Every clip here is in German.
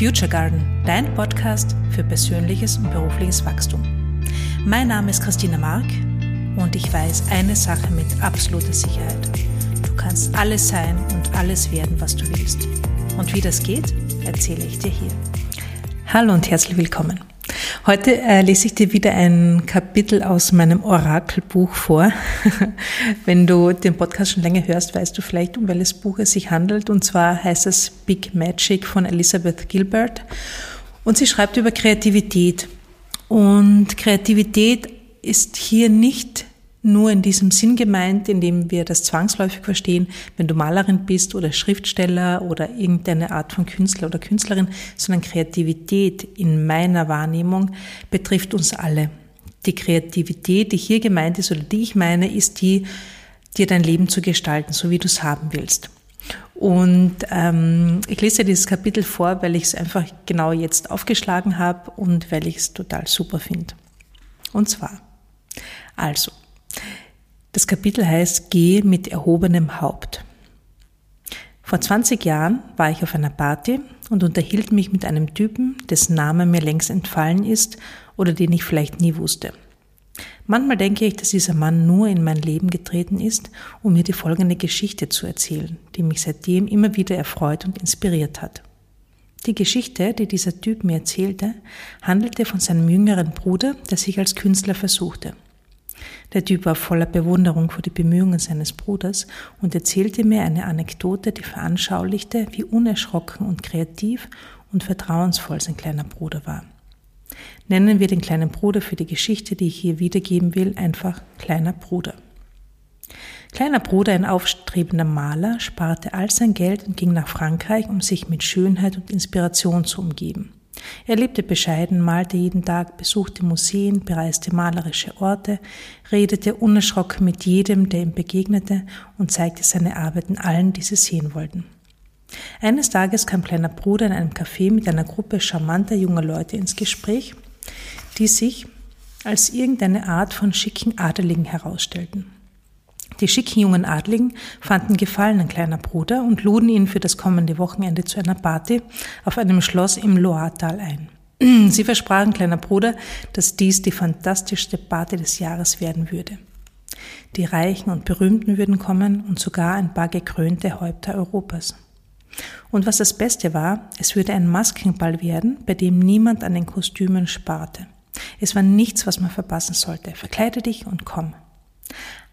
Future Garden, dein Podcast für persönliches und berufliches Wachstum. Mein Name ist Christina Mark und ich weiß eine Sache mit absoluter Sicherheit. Du kannst alles sein und alles werden, was du willst. Und wie das geht, erzähle ich dir hier. Hallo und herzlich willkommen. Heute äh, lese ich dir wieder ein Kapitel aus meinem Orakelbuch vor. Wenn du den Podcast schon länger hörst, weißt du vielleicht, um welches Buch es sich handelt. Und zwar heißt es Big Magic von Elizabeth Gilbert. Und sie schreibt über Kreativität. Und Kreativität ist hier nicht nur in diesem Sinn gemeint, in dem wir das zwangsläufig verstehen, wenn du Malerin bist oder Schriftsteller oder irgendeine Art von Künstler oder Künstlerin, sondern Kreativität in meiner Wahrnehmung betrifft uns alle. Die Kreativität, die hier gemeint ist oder die ich meine, ist die, dir dein Leben zu gestalten, so wie du es haben willst. Und ähm, ich lese dieses Kapitel vor, weil ich es einfach genau jetzt aufgeschlagen habe und weil ich es total super finde. Und zwar, also, das Kapitel heißt Geh mit erhobenem Haupt. Vor 20 Jahren war ich auf einer Party und unterhielt mich mit einem Typen, dessen Name mir längst entfallen ist oder den ich vielleicht nie wusste. Manchmal denke ich, dass dieser Mann nur in mein Leben getreten ist, um mir die folgende Geschichte zu erzählen, die mich seitdem immer wieder erfreut und inspiriert hat. Die Geschichte, die dieser Typ mir erzählte, handelte von seinem jüngeren Bruder, der sich als Künstler versuchte. Der Typ war voller Bewunderung vor die Bemühungen seines Bruders und erzählte mir eine Anekdote, die veranschaulichte, wie unerschrocken und kreativ und vertrauensvoll sein kleiner Bruder war. Nennen wir den kleinen Bruder für die Geschichte, die ich hier wiedergeben will, einfach kleiner Bruder. Kleiner Bruder, ein aufstrebender Maler, sparte all sein Geld und ging nach Frankreich, um sich mit Schönheit und Inspiration zu umgeben. Er lebte bescheiden, malte jeden Tag, besuchte Museen, bereiste malerische Orte, redete unerschrocken mit jedem, der ihm begegnete und zeigte seine Arbeiten allen, die sie sehen wollten. Eines Tages kam kleiner Bruder in einem Café mit einer Gruppe charmanter junger Leute ins Gespräch, die sich als irgendeine Art von schicken Adeligen herausstellten. Die schicken jungen Adligen fanden Gefallen an kleiner Bruder und luden ihn für das kommende Wochenende zu einer Party auf einem Schloss im Loatal ein. Sie versprachen kleiner Bruder, dass dies die fantastischste Party des Jahres werden würde. Die Reichen und Berühmten würden kommen und sogar ein paar gekrönte Häupter Europas. Und was das Beste war, es würde ein Maskenball werden, bei dem niemand an den Kostümen sparte. Es war nichts, was man verpassen sollte. Verkleide dich und komm.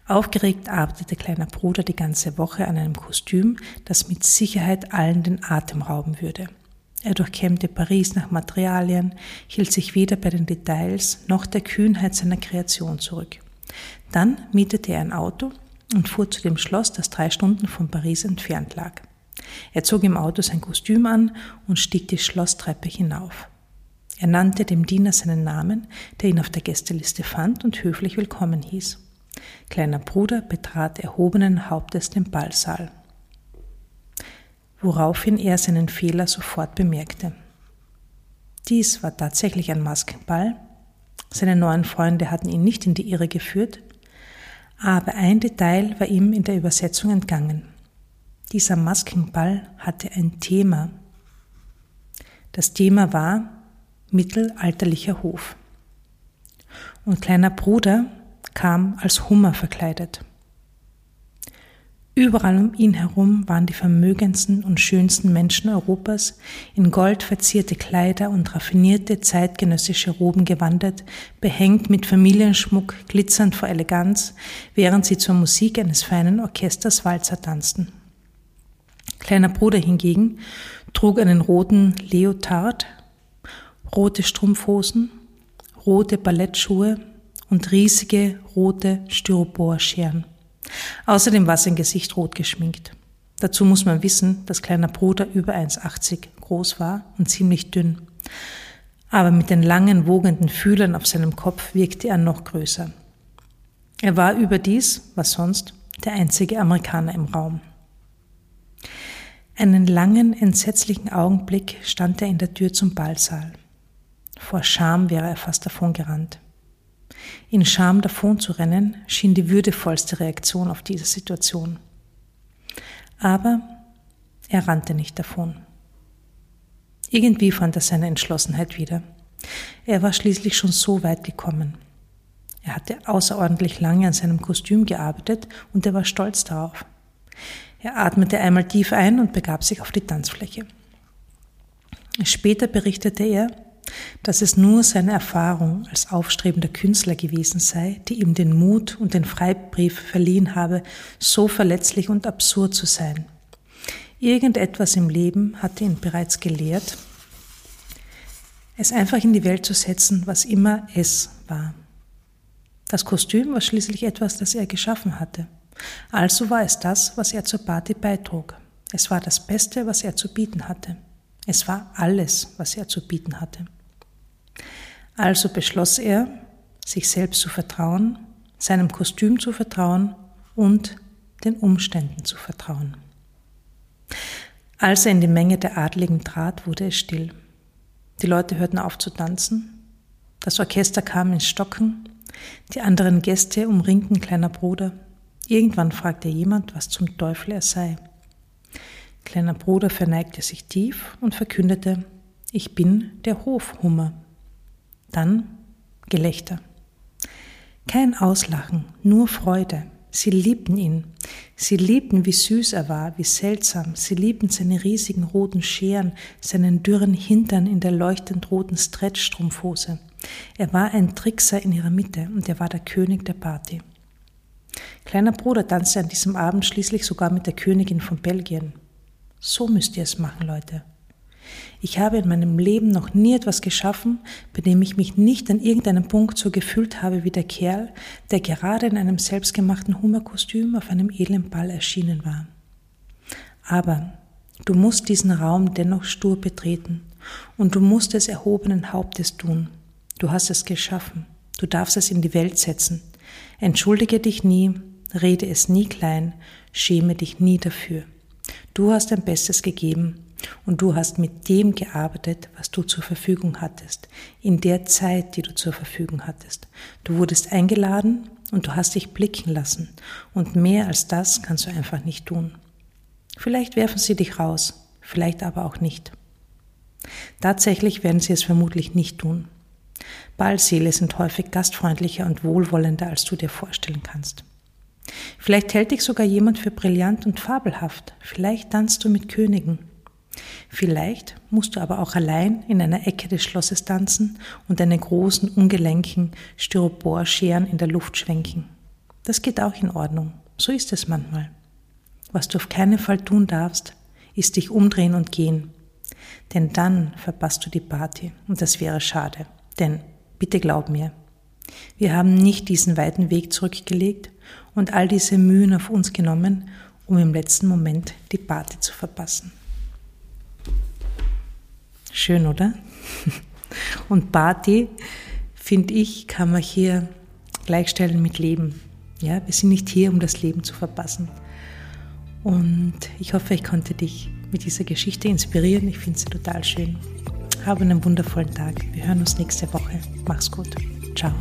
Aufgeregt arbeitete kleiner Bruder die ganze Woche an einem Kostüm, das mit Sicherheit allen den Atem rauben würde. Er durchkämmte Paris nach Materialien, hielt sich weder bei den Details noch der Kühnheit seiner Kreation zurück. Dann mietete er ein Auto und fuhr zu dem Schloss, das drei Stunden von Paris entfernt lag. Er zog im Auto sein Kostüm an und stieg die Schlosstreppe hinauf. Er nannte dem Diener seinen Namen, der ihn auf der Gästeliste fand und höflich willkommen hieß. Kleiner Bruder betrat erhobenen Hauptes den Ballsaal, woraufhin er seinen Fehler sofort bemerkte. Dies war tatsächlich ein Maskenball. Seine neuen Freunde hatten ihn nicht in die Irre geführt, aber ein Detail war ihm in der Übersetzung entgangen. Dieser Maskenball hatte ein Thema. Das Thema war mittelalterlicher Hof. Und kleiner Bruder kam als Hummer verkleidet. Überall um ihn herum waren die vermögendsten und schönsten Menschen Europas in gold verzierte Kleider und raffinierte zeitgenössische Roben gewandert, behängt mit Familienschmuck, glitzernd vor Eleganz, während sie zur Musik eines feinen Orchesters Walzer tanzten. Kleiner Bruder hingegen trug einen roten Leotard, rote Strumpfhosen, rote Ballettschuhe und riesige rote Styroporscheren. Außerdem war sein Gesicht rot geschminkt. Dazu muss man wissen, dass kleiner Bruder über 1,80 groß war und ziemlich dünn. Aber mit den langen, wogenden Fühlern auf seinem Kopf wirkte er noch größer. Er war überdies, was sonst, der einzige Amerikaner im Raum. Einen langen, entsetzlichen Augenblick stand er in der Tür zum Ballsaal. Vor Scham wäre er fast davongerannt. In Scham davon zu rennen, schien die würdevollste Reaktion auf diese Situation. Aber er rannte nicht davon. Irgendwie fand er seine Entschlossenheit wieder. Er war schließlich schon so weit gekommen. Er hatte außerordentlich lange an seinem Kostüm gearbeitet und er war stolz darauf. Er atmete einmal tief ein und begab sich auf die Tanzfläche. Später berichtete er, dass es nur seine Erfahrung als aufstrebender Künstler gewesen sei, die ihm den Mut und den Freibrief verliehen habe, so verletzlich und absurd zu sein. Irgendetwas im Leben hatte ihn bereits gelehrt, es einfach in die Welt zu setzen, was immer es war. Das Kostüm war schließlich etwas, das er geschaffen hatte. Also war es das, was er zur Party beitrug. Es war das Beste, was er zu bieten hatte. Es war alles, was er zu bieten hatte. Also beschloss er, sich selbst zu vertrauen, seinem Kostüm zu vertrauen und den Umständen zu vertrauen. Als er in die Menge der Adligen trat, wurde es still. Die Leute hörten auf zu tanzen, das Orchester kam ins Stocken, die anderen Gäste umringten kleiner Bruder. Irgendwann fragte jemand, was zum Teufel er sei. Kleiner Bruder verneigte sich tief und verkündete, ich bin der Hofhummer. Dann Gelächter. Kein Auslachen, nur Freude. Sie liebten ihn. Sie liebten, wie süß er war, wie seltsam. Sie liebten seine riesigen roten Scheren, seinen dürren Hintern in der leuchtend roten Stretchstrumpfhose. Er war ein Trickser in ihrer Mitte und er war der König der Party. Kleiner Bruder tanzte an diesem Abend schließlich sogar mit der Königin von Belgien. So müsst ihr es machen, Leute. Ich habe in meinem Leben noch nie etwas geschaffen, bei dem ich mich nicht an irgendeinem Punkt so gefühlt habe wie der Kerl, der gerade in einem selbstgemachten Hummerkostüm auf einem edlen Ball erschienen war. Aber du musst diesen Raum dennoch stur betreten und du musst es erhobenen Hauptes tun. Du hast es geschaffen. Du darfst es in die Welt setzen. Entschuldige dich nie, rede es nie klein, schäme dich nie dafür. Du hast dein Bestes gegeben und du hast mit dem gearbeitet, was du zur Verfügung hattest, in der Zeit, die du zur Verfügung hattest. Du wurdest eingeladen und du hast dich blicken lassen. Und mehr als das kannst du einfach nicht tun. Vielleicht werfen sie dich raus, vielleicht aber auch nicht. Tatsächlich werden sie es vermutlich nicht tun. Ballseele sind häufig gastfreundlicher und wohlwollender, als du dir vorstellen kannst. Vielleicht hält dich sogar jemand für brillant und fabelhaft. Vielleicht tanzt du mit Königen. Vielleicht musst du aber auch allein in einer Ecke des Schlosses tanzen und deine großen, ungelenken Styroporscheren in der Luft schwenken. Das geht auch in Ordnung. So ist es manchmal. Was du auf keinen Fall tun darfst, ist dich umdrehen und gehen. Denn dann verpasst du die Party und das wäre schade. Denn, bitte glaub mir, wir haben nicht diesen weiten Weg zurückgelegt und all diese Mühen auf uns genommen, um im letzten Moment die Party zu verpassen. Schön, oder? Und Party, finde ich, kann man hier gleichstellen mit Leben. Ja, wir sind nicht hier, um das Leben zu verpassen. Und ich hoffe, ich konnte dich mit dieser Geschichte inspirieren. Ich finde sie total schön. Habe einen wundervollen Tag. Wir hören uns nächste Woche. Mach's gut. Ciao.